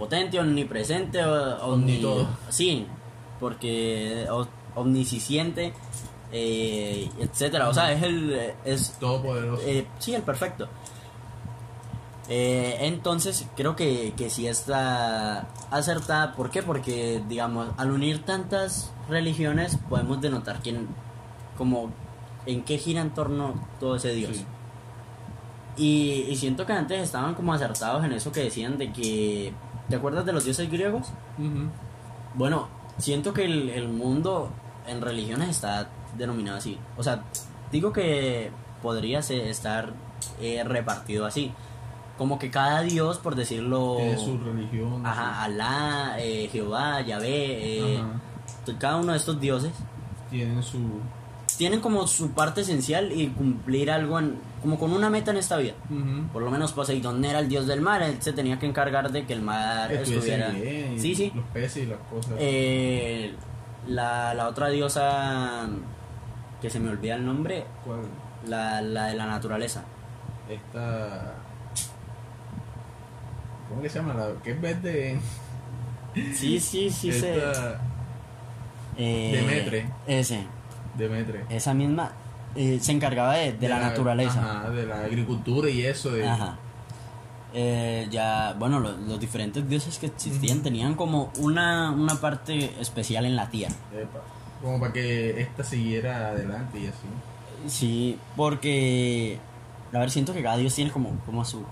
potente, omnipresente, Omni todo. Sí, porque omnisciente, eh, etcétera. O sea, es el es Todopoderoso. eh, sí, el perfecto. Eh, entonces, creo que, que sí está acertada. ¿Por qué? Porque, digamos, al unir tantas religiones, podemos denotar quién, como, en qué gira en torno todo ese Dios. Sí. Y, y siento que antes estaban como acertados en eso que decían de que. ¿Te acuerdas de los dioses griegos? Bueno, siento que el, el mundo en religiones está denominado así. O sea, digo que podría ser- estar eh, repartido así. Como que cada dios, por decirlo. Tiene su religión. Ajá, Alá, eh, Jehová, Yahvé, eh, cada uno de estos dioses Tienen su. Tienen como su parte esencial y cumplir algo en- como con una meta en esta vida. Por lo menos Poseidón era el dios del mar, él se tenía que encargar de que el mar estuviera. bien, Sí, sí. Los peces y las cosas. Eh, la, la otra diosa que se me olvida el nombre, ¿Cuál? la, la de la naturaleza. Esta. ¿Cómo que se llama? La que es verde. Sí, sí, sí. Esta. Eh, Demetre. Ese, Demetre. esa misma eh, se encargaba de, de la, naturaleza. Ajá, de la agricultura y eso. De, Ajá. Eh, ya, bueno, los, los diferentes dioses que existían tenían como una, una parte especial en la tierra. Epa. Como para que esta siguiera adelante y así. Sí, porque, a ver, siento que cada dios tiene como, como su...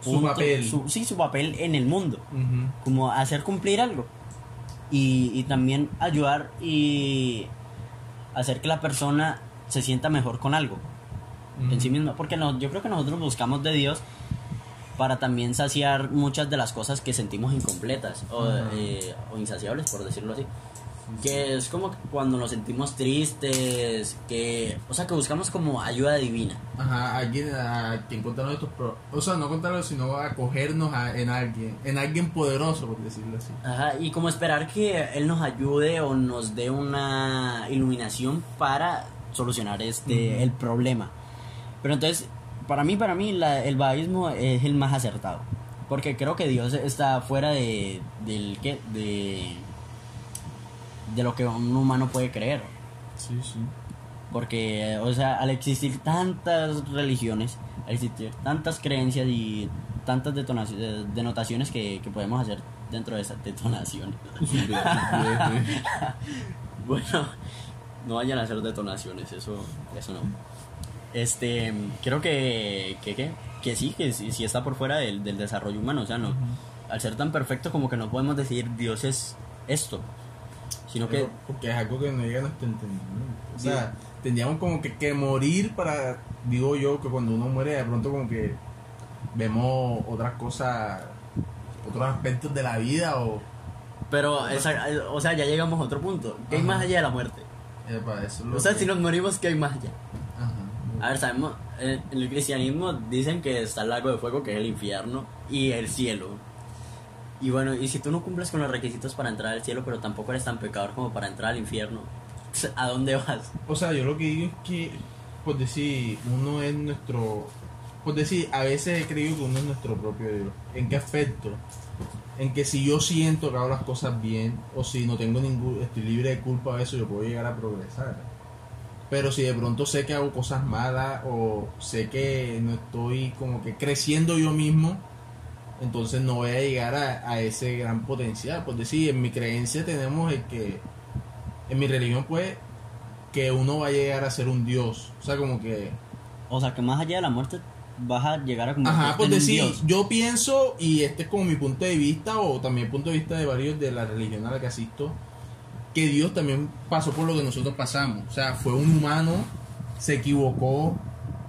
Su papel. su- sí, su papel en el mundo. Como hacer cumplir algo y, y también ayudar y hacer que la persona se sienta mejor con algo en sí misma porque no, yo creo que nosotros buscamos de Dios para también saciar muchas de las cosas que sentimos incompletas o, eh, o insaciables por decirlo así que es como cuando nos sentimos tristes que o sea que buscamos como ayuda divina Ajá, alguien a quien contarnos estos pro O sea, no contarnos, sino acogernos a, en alguien. En alguien poderoso, por decirlo así. Ajá, y como esperar que él nos ayude o nos dé una iluminación para solucionar este el problema. Pero entonces, para mí, para mí, la- el baísmo es el más acertado. Porque creo que Dios está fuera de, del ¿qué? de de lo que un humano puede creer. Sí, sí. Porque, o sea, al existir tantas religiones, al existir tantas creencias y tantas eh, denotaciones que, que podemos hacer dentro de esas detonaciones. Bueno, no vayan a hacer detonaciones, eso, eso no. Este, creo que, que, que, que sí, que sí, sí está por fuera del, del desarrollo humano, o sea, no. Al ser tan perfecto como que no podemos decir Dios es esto, sino que... Porque es algo que no llega a nuestro entendimiento. O sea, tendríamos como que, que morir para, digo yo, que cuando uno muere de pronto como que vemos otras cosas, otros aspectos de la vida o... Pero, esa- o sea, ya llegamos a otro punto. ¿Qué hay más allá de la muerte? Epa, eso O sea, que- si nos morimos, ¿qué hay más allá? Ajá. A ver, sabemos, en el cristianismo dicen que está el lago de fuego, que es el infierno, y el cielo. Y bueno, y si tú no cumples con los requisitos para entrar al cielo, pero tampoco eres tan pecador como para entrar al infierno, ¿a dónde vas? O sea, yo lo que digo es que, por decir, uno es nuestro. Por decir, a veces he creído que uno es nuestro propio Dios. ¿En qué aspecto? En que si yo siento que hago las cosas bien, o si no tengo ningún. estoy libre de culpa de eso, yo puedo llegar a progresar. Pero si de pronto sé que hago cosas malas, o sé que no estoy como que creciendo yo mismo, entonces no voy a llegar a, a ese gran potencial. Por decir, en mi creencia tenemos el que. En mi religión, pues, que uno va a llegar a ser un dios. O sea, como que. O sea, que más allá de la muerte vas a llegar a convertirte Ajá, un decir, dios. yo pienso, y este es como mi punto de vista, o también el punto de vista de varios de la religión a la que asisto, que Dios también pasó por lo que nosotros pasamos. O sea, fue un humano, se equivocó,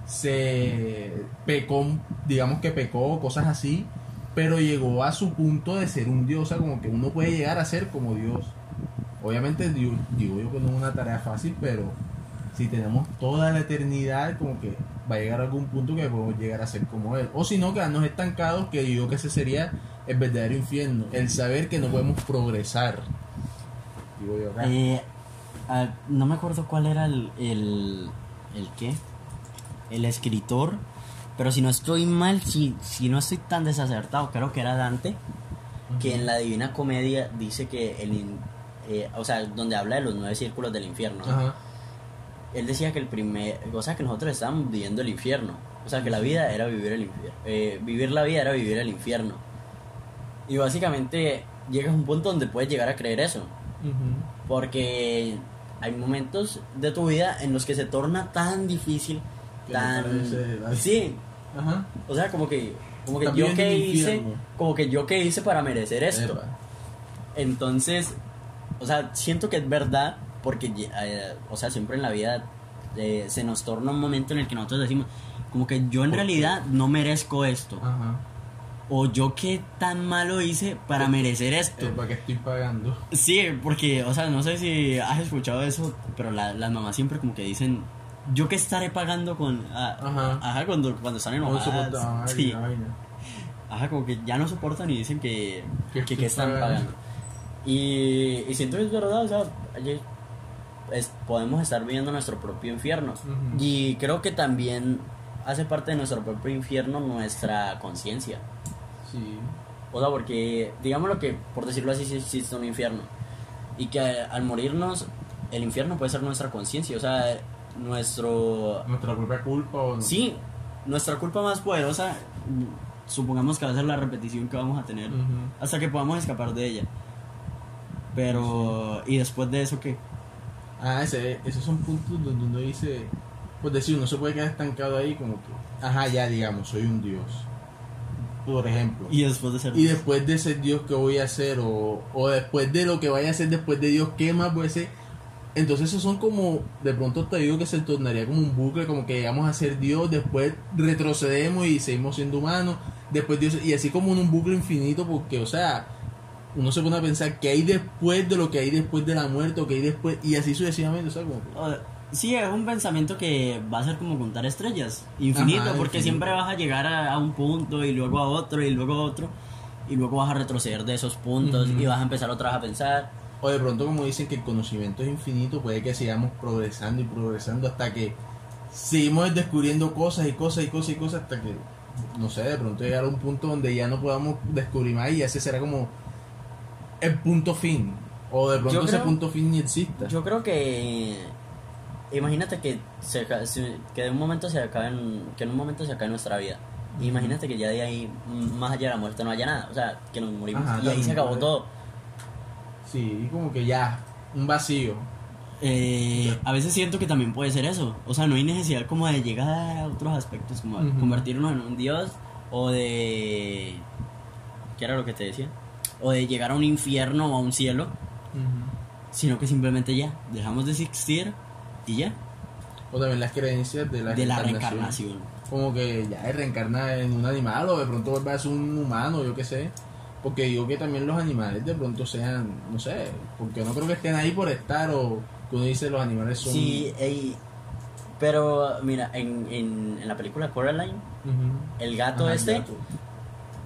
se pecó, digamos que pecó, cosas así, pero llegó a su punto de ser un dios. O sea, como que uno puede llegar a ser como Dios. Obviamente, digo, digo yo que no es una tarea fácil, pero si tenemos toda la eternidad, como que va a llegar a algún punto que podemos llegar a ser como Él. O si no, quedarnos estancados, que yo que ese sería el verdadero infierno. El saber que no podemos progresar. Digo yo acá. Eh, ah, no me acuerdo cuál era el, el qué, el escritor, pero si no estoy mal, si, si no estoy tan desacertado, creo que era Dante, que en la Divina Comedia dice que el... eh, o sea, donde habla de los nueve círculos del infierno. Él decía que el primer... O sea, que nosotros estábamos viviendo el infierno. O sea, que la vida era vivir el infierno. vivir la vida era vivir el infierno. Y básicamente llegas a un punto donde puedes llegar a creer eso. Ujú. Porque hay momentos de tu vida en los que se torna tan difícil, tan... Sí, Ajá. o sea, como que, como que yo que hice, infierno. como que yo que hice para merecer esto. Epa. Entonces, o sea, siento que es verdad porque, eh, o sea, siempre en la vida eh, se nos torna un momento en el que nosotros decimos, como que yo en ¿Por qué? realidad no merezco esto. Ajá. O yo qué tan malo hice para merecer esto. ¿Para qué estoy pagando? Sí, porque, o sea, no sé si has escuchado eso, pero la- las mamás siempre como que dicen, yo que estaré pagando con... ah, Ajá. Ajá, cuando, cuando están No enojadas. soportaba, ay, sí. Ajá, como que ya no soportan y dicen que, Que que, estoy que están pagando. pagando. Y, y siento que es verdad, o sea, es- podemos estar viviendo nuestro propio infierno. Y creo que también hace parte de nuestro propio infierno nuestra conciencia. Sí. O sea, porque, digámoslo que, por decirlo así, sí existe un infierno. Y que al morirnos, el infierno puede ser nuestra conciencia. O sea, nuestro... Nuestra propia culpa o no. Sí, nuestra culpa más poderosa, supongamos que va a ser la repetición que vamos a tener hasta que podamos escapar de ella. Pero, ¿y después de eso qué? Ah, ese, esos son puntos donde uno dice, pues decir, uno se puede quedar estancado ahí como que, ajá, ya digamos, soy un dios. Por ejemplo. Y después de ser... Y después de ser Dios, ¿qué voy a hacer? O, o después de lo que vaya a hacer después de Dios, ¿qué más voy a hacer? Entonces esos son como, de pronto te digo que se tornaría como un bucle, como que llegamos a ser Dios, después retrocedemos y seguimos siendo humanos, después Dios, y así como en un bucle infinito, porque, o sea, uno se pone a pensar qué hay después de lo que hay después de la muerte, o qué hay después, y así sucesivamente, o sea, como que- Sí, es un pensamiento que va a ser como contar estrellas, infinito, Ajá, porque infinito. siempre vas a llegar a, a un punto y luego a otro y luego a otro, y luego vas a retroceder de esos puntos y vas a empezar otra vez a pensar. O de pronto, como dicen que el conocimiento es infinito, puede que sigamos progresando y progresando hasta que seguimos descubriendo cosas y cosas y cosas y cosas hasta que, no sé, de pronto llegar a un punto donde ya no podamos descubrir más y ese será como el punto fin. O de pronto Yo ese creo- punto fin ni exista. Yo creo que imagínate que se que de un momento se acabe en, que en un momento se acabe nuestra vida. Imagínate que ya de ahí más allá de la muerte no haya nada, o sea, que nos morimos Ajá, y ahí se acabó todo. Sí, como que ya, un vacío. Eh, a veces siento que también puede ser eso. O sea, no hay necesidad como de llegar a otros aspectos, como de Ujú. convertirnos en un dios o de... ¿Qué era lo que te decía? O de llegar a un infierno o a un cielo, sino que simplemente ya, dejamos de existir y ya, O también las creencias de la, de la reencarnación. como que ya es reencarna en un animal o de pronto vuelve a ser un humano, yo qué sé. Porque digo que también los animales de pronto sean, no sé, porque no creo que estén ahí por estar o que uno dice los animales son... Sí, ey, pero mira, en, en, en la película Coraline, el gato Ajá, el este... gato.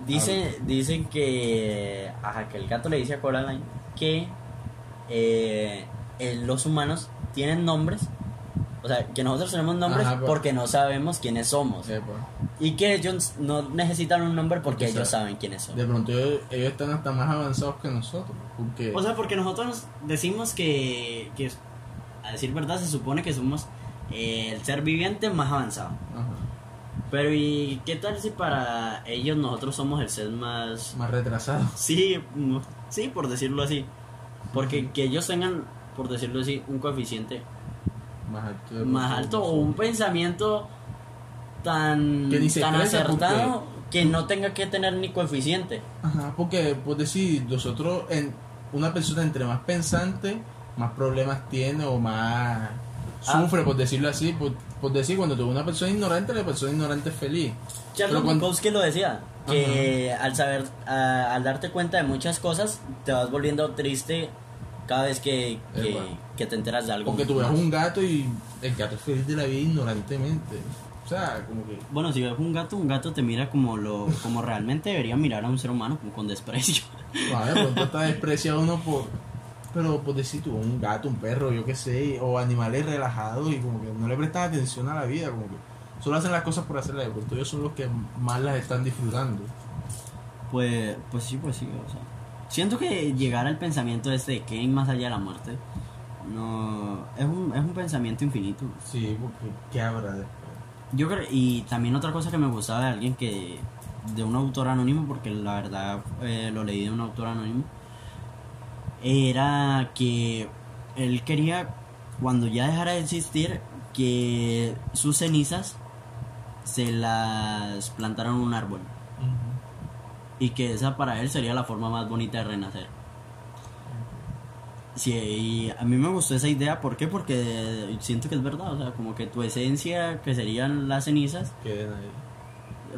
Dice, dicen que, ajá, que el gato le dice a Coraline que eh, los humanos tienen nombres, o sea, que nosotros tenemos nombres Ajá, pero- porque no sabemos quiénes somos. Epa. Y que ellos no necesitan un nombre porque ellos sabe- saben quiénes son. De pronto ellos, ellos están hasta más avanzados que nosotros. Porque... O sea, porque nosotros decimos que, que a decir verdad, se supone que somos eh, el ser viviente más avanzado. Ajá. Pero ¿y qué tal si para ellos nosotros somos el ser más Más retrasados. Sí, sí, por decirlo así. Porque que ellos tengan, por decirlo así, un coeficiente Más alto. más o un pensamiento tan, Que tan acertado que no tenga que tener ni coeficiente. Ajá, porque, pues decir, nosotros, en una persona entre más pensante, más problemas tiene o más Ah. sufre, por decirlo así. Por, por decir, cuando tú ves una persona ignorante, la persona ignorante es feliz. Charles cuando- lo decía, que al saber, a- al darte cuenta de muchas cosas, te vas volviendo triste cada vez que, que, te enteras de algo. Porque tú ves un gato y el gato es feliz de la vida ignorantemente. O sea, como que. Bueno, si ves un gato, un gato te mira como lo como realmente debería mirar a un ser humano, como con desprecio. De pronto está despreciado uno por. Pero por decir tú, un gato, un perro, yo qué sé, o animales relajados y como que no le prestan atención a la vida, como que solo hacen las cosas por hacerlas, pronto ellos son los que más las están disfrutando. Pues, pues sí, pues sí, o sea. Siento que llegar al pensamiento este de que hay más allá de la muerte, no, es un, es un pensamiento infinito. Sí, porque ¿qué habrá después? Yo creo, y también otra cosa que me gustaba de alguien que, de un autor anónimo, porque la verdad eh, lo leí de un autor anónimo, era que él quería, cuando ya dejara de existir, que sus cenizas se las plantaran un árbol. Y que esa para él sería la forma más bonita de renacer. Sí, y a mí me gustó esa idea, ¿por qué? Porque siento que es verdad, o sea, como que tu esencia, que serían las cenizas, Queden ahí.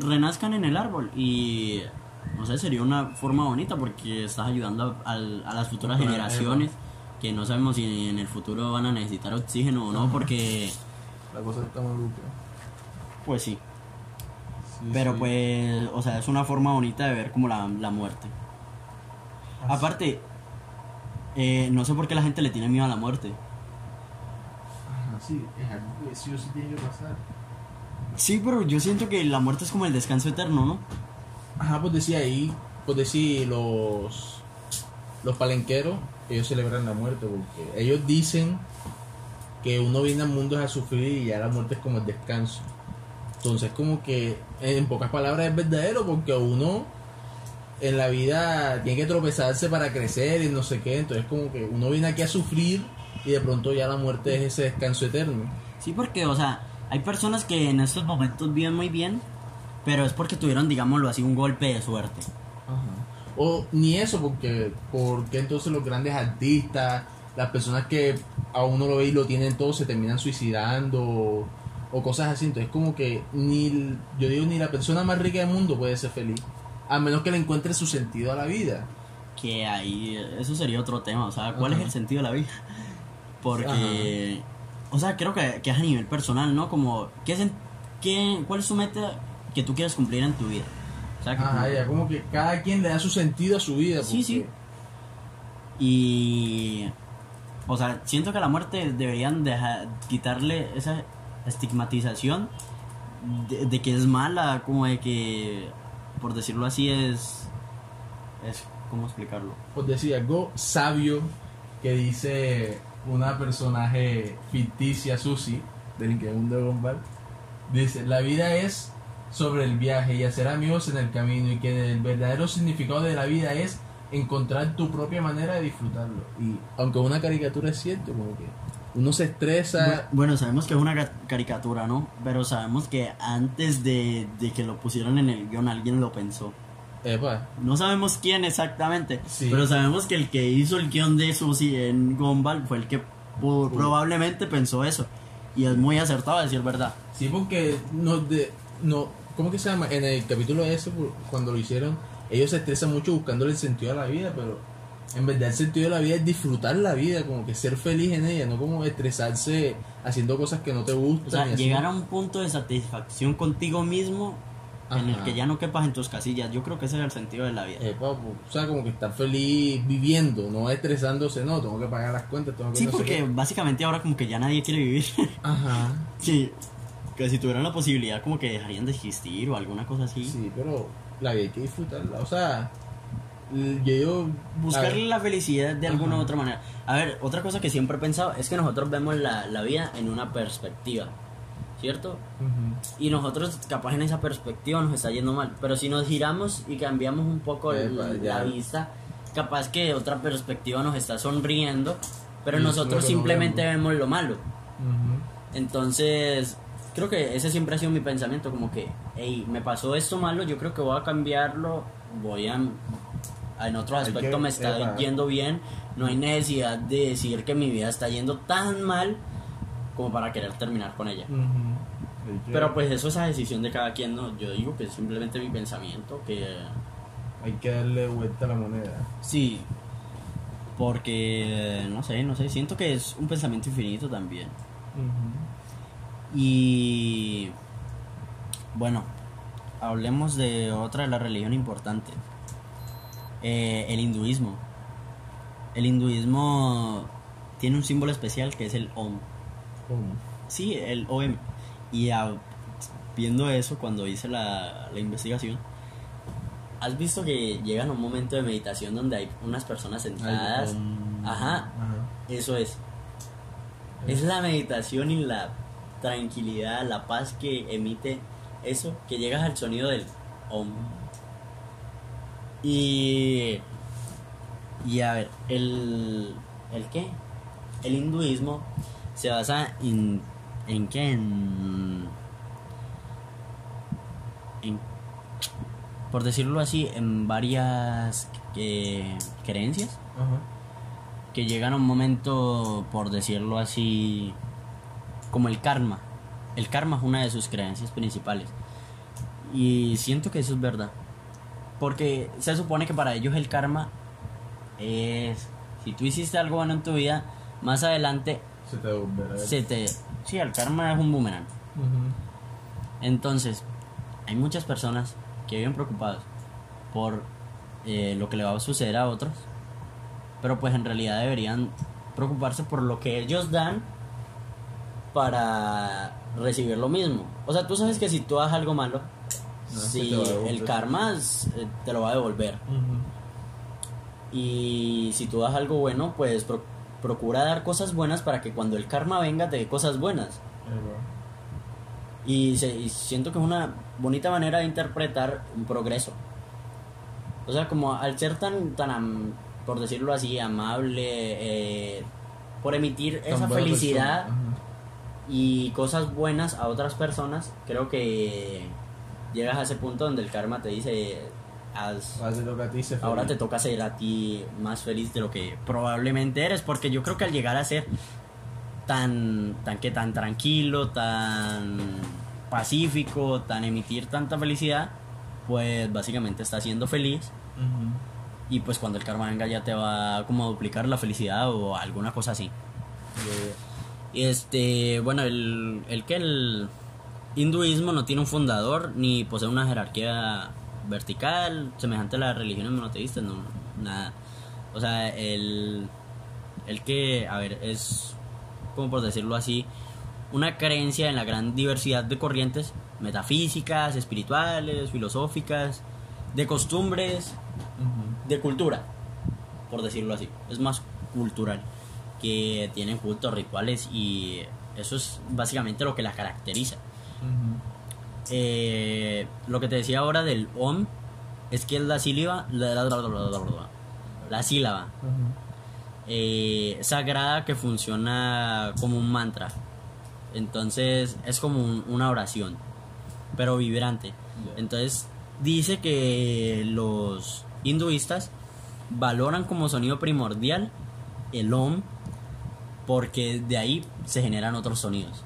renazcan en el árbol y no sé, sería una forma bonita porque estás ayudando a, al- a las futuras generaciones que no sabemos si en el futuro van a necesitar oxígeno o no, porque La cosa está maluca. pues sí, Sí, pero sí. pues, o sea, es una forma bonita de ver como la, la muerte. Así- Aparte, eh, no sé por qué la gente le tiene miedo a la muerte. Ajá, sí, es algo que sí o sí tiene que pasar. Sí, pero yo siento que la muerte es como el descanso eterno, ¿no? Ajá, pues decía ahí, pues decía los los palenqueros, ellos celebran la muerte porque ellos dicen que uno viene al mundo a sufrir y ya la muerte es como el descanso. Entonces como que en pocas palabras es verdadero porque uno en la vida tiene que tropezarse para crecer y no sé qué, entonces como que uno viene aquí a sufrir y de pronto ya la muerte es ese descanso eterno. Sí, porque, o sea, hay personas que en estos momentos viven muy bien, pero es porque tuvieron, digámoslo así, un golpe de suerte. O ni eso, porque, porque entonces los grandes artistas, las personas que a uno lo ve y lo tienen todo, se terminan suicidando o, cosas así. Entonces, como que ni, yo digo, ni la persona más rica del mundo puede ser feliz, a menos que le encuentre su sentido a la vida. Que ahí, eso sería otro tema, o sea, ¿cuál es el sentido de la vida? Porque, o sea, creo que, que es a nivel personal, ¿no? Como, ¿qué, sen- qué, ¿cuál es tu meta que tú quieres cumplir en tu vida? O sea, que Ajá, como- ya, como que cada quien le da su sentido a su vida. Sí, sí. Y. O sea, siento que a la muerte deberían dejar, quitarle esa estigmatización de, de que es mala, como de que, por decirlo así, es. es ¿Cómo explicarlo? Pues decía algo sabio que dice una personaje ficticia, Susi, del mundo de. Dice, la vida es sobre el viaje y hacer amigos en el camino y que el verdadero significado de la vida es encontrar tu propia manera de disfrutarlo. Y aunque una caricatura es cierto, como que uno se estresa... Bu- Bueno, sabemos que es una ca- caricatura, ¿no? Pero sabemos que antes de, de que lo pusieran en el guion alguien lo pensó. Epa, No sabemos quién exactamente, Sí. pero sabemos que el que hizo el guion de Susie en Gumball fue el que pu- probablemente pensó eso. Y es muy acertado a decir verdad. Sí, porque no, de, no, ¿cómo que se llama? En el capítulo ese, por- cuando lo hicieron, ellos se estresan mucho buscándole el sentido a la vida, pero en verdad el sentido de la vida es disfrutar la vida, como que ser feliz en ella, no como estresarse haciendo cosas que no te gustan. O sea, llegar a un punto de satisfacción contigo mismo en el que ya no quepas en tus casillas. Yo creo que ese es el sentido de la vida. Pues, o sea, como que estar feliz viviendo, no estresándose, no, tengo que pagar las cuentas, tengo que Sí, no porque básicamente ahora como que ya nadie quiere vivir. Ajá. sí, que si tuvieran la posibilidad como que dejarían de existir o alguna cosa así. Sí, pero la vida hay que disfrutarla, o sea, yo Buscarle la felicidad de alguna u otra manera. A ver, otra cosa que siempre he pensado es que nosotros vemos la, la vida en una perspectiva, ¿cierto? ujú. Y nosotros capaz en esa perspectiva nos está yendo mal. Pero si nos giramos y cambiamos un poco el- ya. la vista, capaz que otra perspectiva nos está sonriendo, pero Y nosotros que no simplemente vemos. vemos lo malo. Ujú. Entonces, creo que ese siempre ha sido mi pensamiento, como que, hey, me pasó esto malo, yo creo que voy a cambiarlo, voy a... En otro Hay aspecto que- me está yendo bien, no hay necesidad de decir que mi vida está yendo tan mal como para querer terminar con ella. Que- Pero pues eso es a decisión de cada quien, ¿no? Yo digo que es simplemente mi pensamiento, que hay que darle vuelta a la moneda. sí, porque no sé, no sé, siento que es un pensamiento infinito también. Y bueno, hablemos de otra de la religión importante, Eh, el hinduismo. El hinduismo tiene un símbolo especial que es el Om. ¿Cómo? Sí, el OM. Y a- viendo eso, cuando hice la, la investigación, ¿Has visto que llegan a un momento de meditación donde hay unas personas sentadas? Ajá. ajá. Eso es. Es la meditación y la tranquilidad, la paz que emite eso, que llegas al sonido del om. Y. Y a ver, el. ¿El qué? El hinduismo se basa en. ¿En qué? En. en por decirlo así, en varias eh, creencias que llegan a un momento, por decirlo así, como el karma. El karma es una de sus creencias principales. Y siento que eso es verdad. Porque se supone que para ellos el karma es, si tú hiciste algo bueno en tu vida, más adelante Se te se te... Sí, el karma es un boomerang. Entonces, hay muchas personas que viven preocupadas por eh, lo que le va a suceder a otros, pero pues en realidad deberían preocuparse por lo que ellos dan para recibir lo mismo. O sea, tú sabes que si tú haces algo malo, No, a devolver. el karma es- eh, te lo va a devolver. Y si tú das algo bueno, pues pro- procura dar cosas buenas para que cuando el karma venga te dé cosas buenas. Y, se- y siento que es una bonita manera de interpretar un progreso. O sea, como al ser tan, tan por decirlo así, amable, eh, por emitir Tan esa felicidad y cosas buenas a otras personas, creo que llegas a ese punto donde el karma te dice, haz- te toca a ti ahora te toca ser a ti más feliz de lo que probablemente eres, porque yo creo que al llegar a ser tan, tan que tan tranquilo, tan pacífico, tan emitir tanta felicidad, pues básicamente estás siendo feliz Ujú. y pues cuando el karma venga ya te va como a duplicar la felicidad o alguna cosa así. Y este, bueno, el, el que el hinduismo no tiene un fundador ni posee una jerarquía vertical semejante a las religiones monoteístas, no, nada. O sea, el, el que, a ver, es, como por decirlo así, una creencia en la gran diversidad de corrientes metafísicas, espirituales, filosóficas, de costumbres, de cultura, por decirlo así. Es más cultural, que tienen cultos, rituales y eso es básicamente lo que la caracteriza. Eh, lo que te decía ahora del OM es que es la sílaba, la, la- la- la- la- la- la sílaba eh, sagrada que funciona como un mantra. Entonces es como un- una oración, pero vibrante. Entonces dice que los hinduistas valoran como sonido primordial el OM porque de ahí se generan otros sonidos.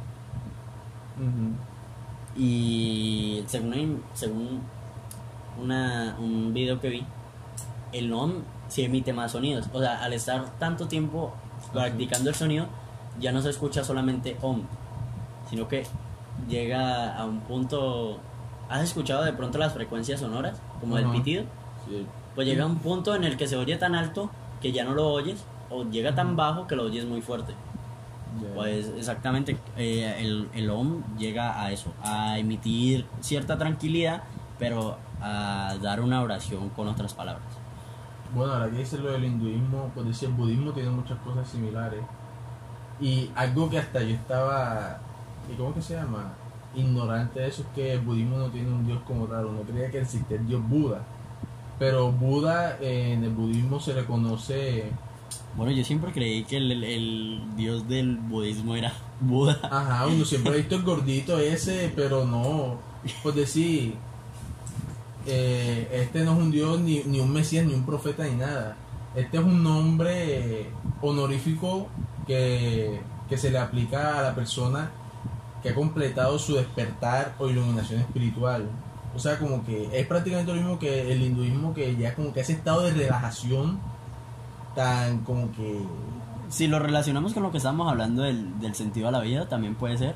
Y según, según una, un video que vi, el OM sí emite más sonidos. O sea, al estar tanto tiempo practicando el sonido, ya no se escucha solamente OM, sino que llega a un punto... ¿Has escuchado de pronto las frecuencias sonoras? Como el Ajá. pitido. Sí. Pues llega a un punto en el que se oye tan alto que ya no lo oyes, o llega tan bajo que lo oyes muy fuerte. Pues exactamente, eh, el, el OM llega a eso, a emitir cierta tranquilidad, pero a dar una oración con otras palabras. Bueno, ahora que dices lo del hinduismo, pues decía, el budismo tiene muchas cosas similares. Y algo que hasta yo estaba, ¿y cómo que se llama? Ignorante de eso es que el budismo no tiene un dios como tal, uno creía que existía el dios Buda. Pero Buda eh, en el budismo se le conoce, Bueno, yo siempre creí que el, el- dios del budismo era Buda. ajá, uno siempre ha visto el gordito ese, pero no, pues decir, eh, este no es un dios ni, ni un mesías ni un profeta ni nada. Este es un nombre honorífico que, que se le aplica a la persona que ha completado su despertar o iluminación espiritual. O sea, como que es prácticamente lo mismo que el hinduismo, que ya como que ese estado de relajación tan como que... Si lo relacionamos con lo que estábamos hablando del, del sentido a la vida, también puede ser,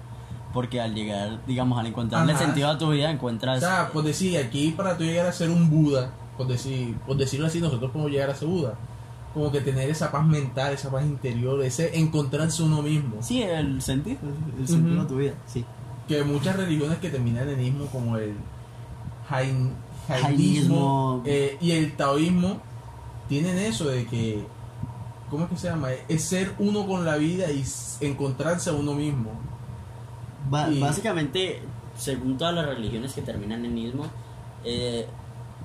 porque al llegar, digamos, al encontrarle Ajá. sentido a tu vida, O encuentras... sea, por decir, aquí para tú llegar a ser un Buda, por, decir, por decirlo así, nosotros podemos llegar a ser Buda. Como que tener esa paz mental, esa paz interior, ese encontrarse uno mismo. Sí, el sentido, el sentido de tu vida, sí. que muchas religiones que terminan en ismo como el Jain, jainismo Jainismo. eh, y el taoísmo tienen eso de que, ¿cómo es que se llama? Es ser uno con la vida y encontrarse a uno mismo. Ba- Y- Básicamente, según todas las religiones que terminan en ismo, eh,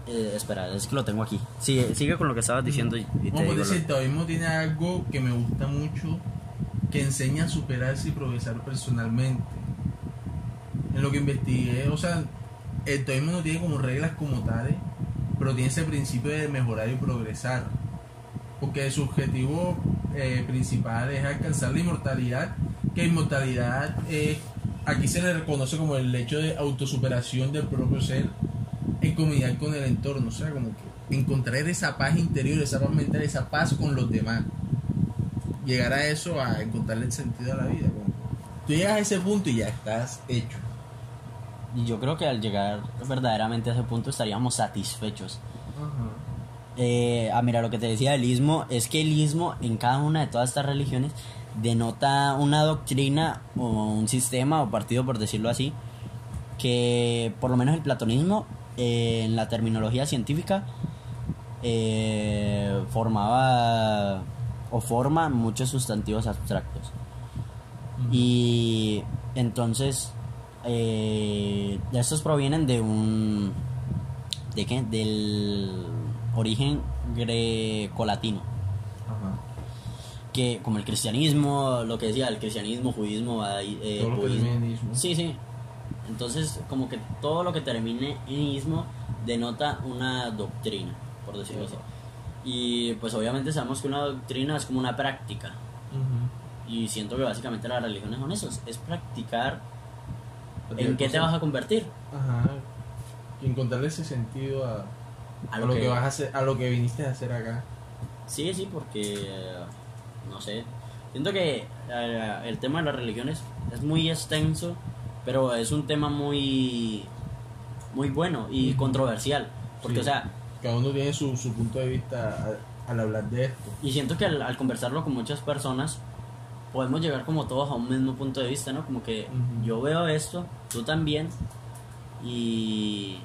eh, espera, es que lo tengo aquí. Sigue, sigue con lo que estabas diciendo y, te digo decir, el taoísmo tiene algo que me gusta mucho, que enseña a superarse y progresar personalmente. En lo que investigué, o sea, el taoísmo no tiene como reglas como tales, pero tiene ese principio de mejorar y progresar. Porque su objetivo eh, principal es alcanzar la inmortalidad, que inmortalidad aquí se le reconoce como el hecho de autosuperación del propio ser en comunidad con el entorno, o sea, como que encontrar esa paz interior, esa paz mental, esa paz con los demás. Llegar a eso, a encontrarle el sentido a la vida. tú llegas a ese punto y ya estás hecho. Y yo creo que al llegar verdaderamente a ese punto estaríamos satisfechos. Eh, ah, mira, lo que te decía del ismo es que el ismo en cada una de todas estas religiones denota una doctrina o un sistema o partido, por decirlo así, que por lo menos el platonismo, eh, en la terminología científica, eh, formaba o forma muchos sustantivos abstractos. Y entonces, eh, estos provienen de un. ¿De qué? Del origen grecolatino. Ajá. Que, como el cristianismo, lo que decía, el cristianismo, judismo, ahí, eh, Todo lo que budismo. Sí, sí. Entonces, como que todo lo que termine en ismo denota una doctrina, por decirlo así. Y pues obviamente sabemos que una doctrina es como una práctica. Y siento que básicamente las religiones son eso, es practicar en qué te vas a convertir. Ajá. Y encontrarle ese sentido a, A a lo que, que- vas a hacer, a lo que viniste a hacer acá. Sí, sí, porque no sé. Siento que eh, el tema de las religiones es muy extenso, pero es un tema muy muy bueno y controversial, porque Sí. o sea, Cada uno tiene su, su punto de vista al hablar de esto. y siento que al, al conversarlo con muchas personas podemos llegar como todos a un mismo punto de vista, ¿no? Como que yo veo esto, tú también y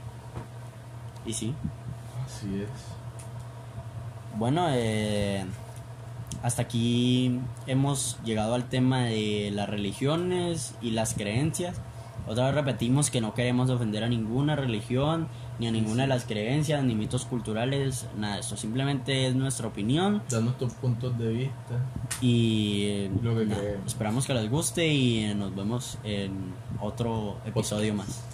y sí. Así es. Bueno, eh, hasta aquí hemos llegado al tema de las religiones y las creencias. Otra vez repetimos que no queremos ofender a ninguna religión, ni a ninguna de las creencias, ni mitos culturales, nada de esto. Simplemente es nuestra opinión Dar nuestros puntos de vista. y Lo que nada, esperamos que les guste y nos vemos en otro episodio más.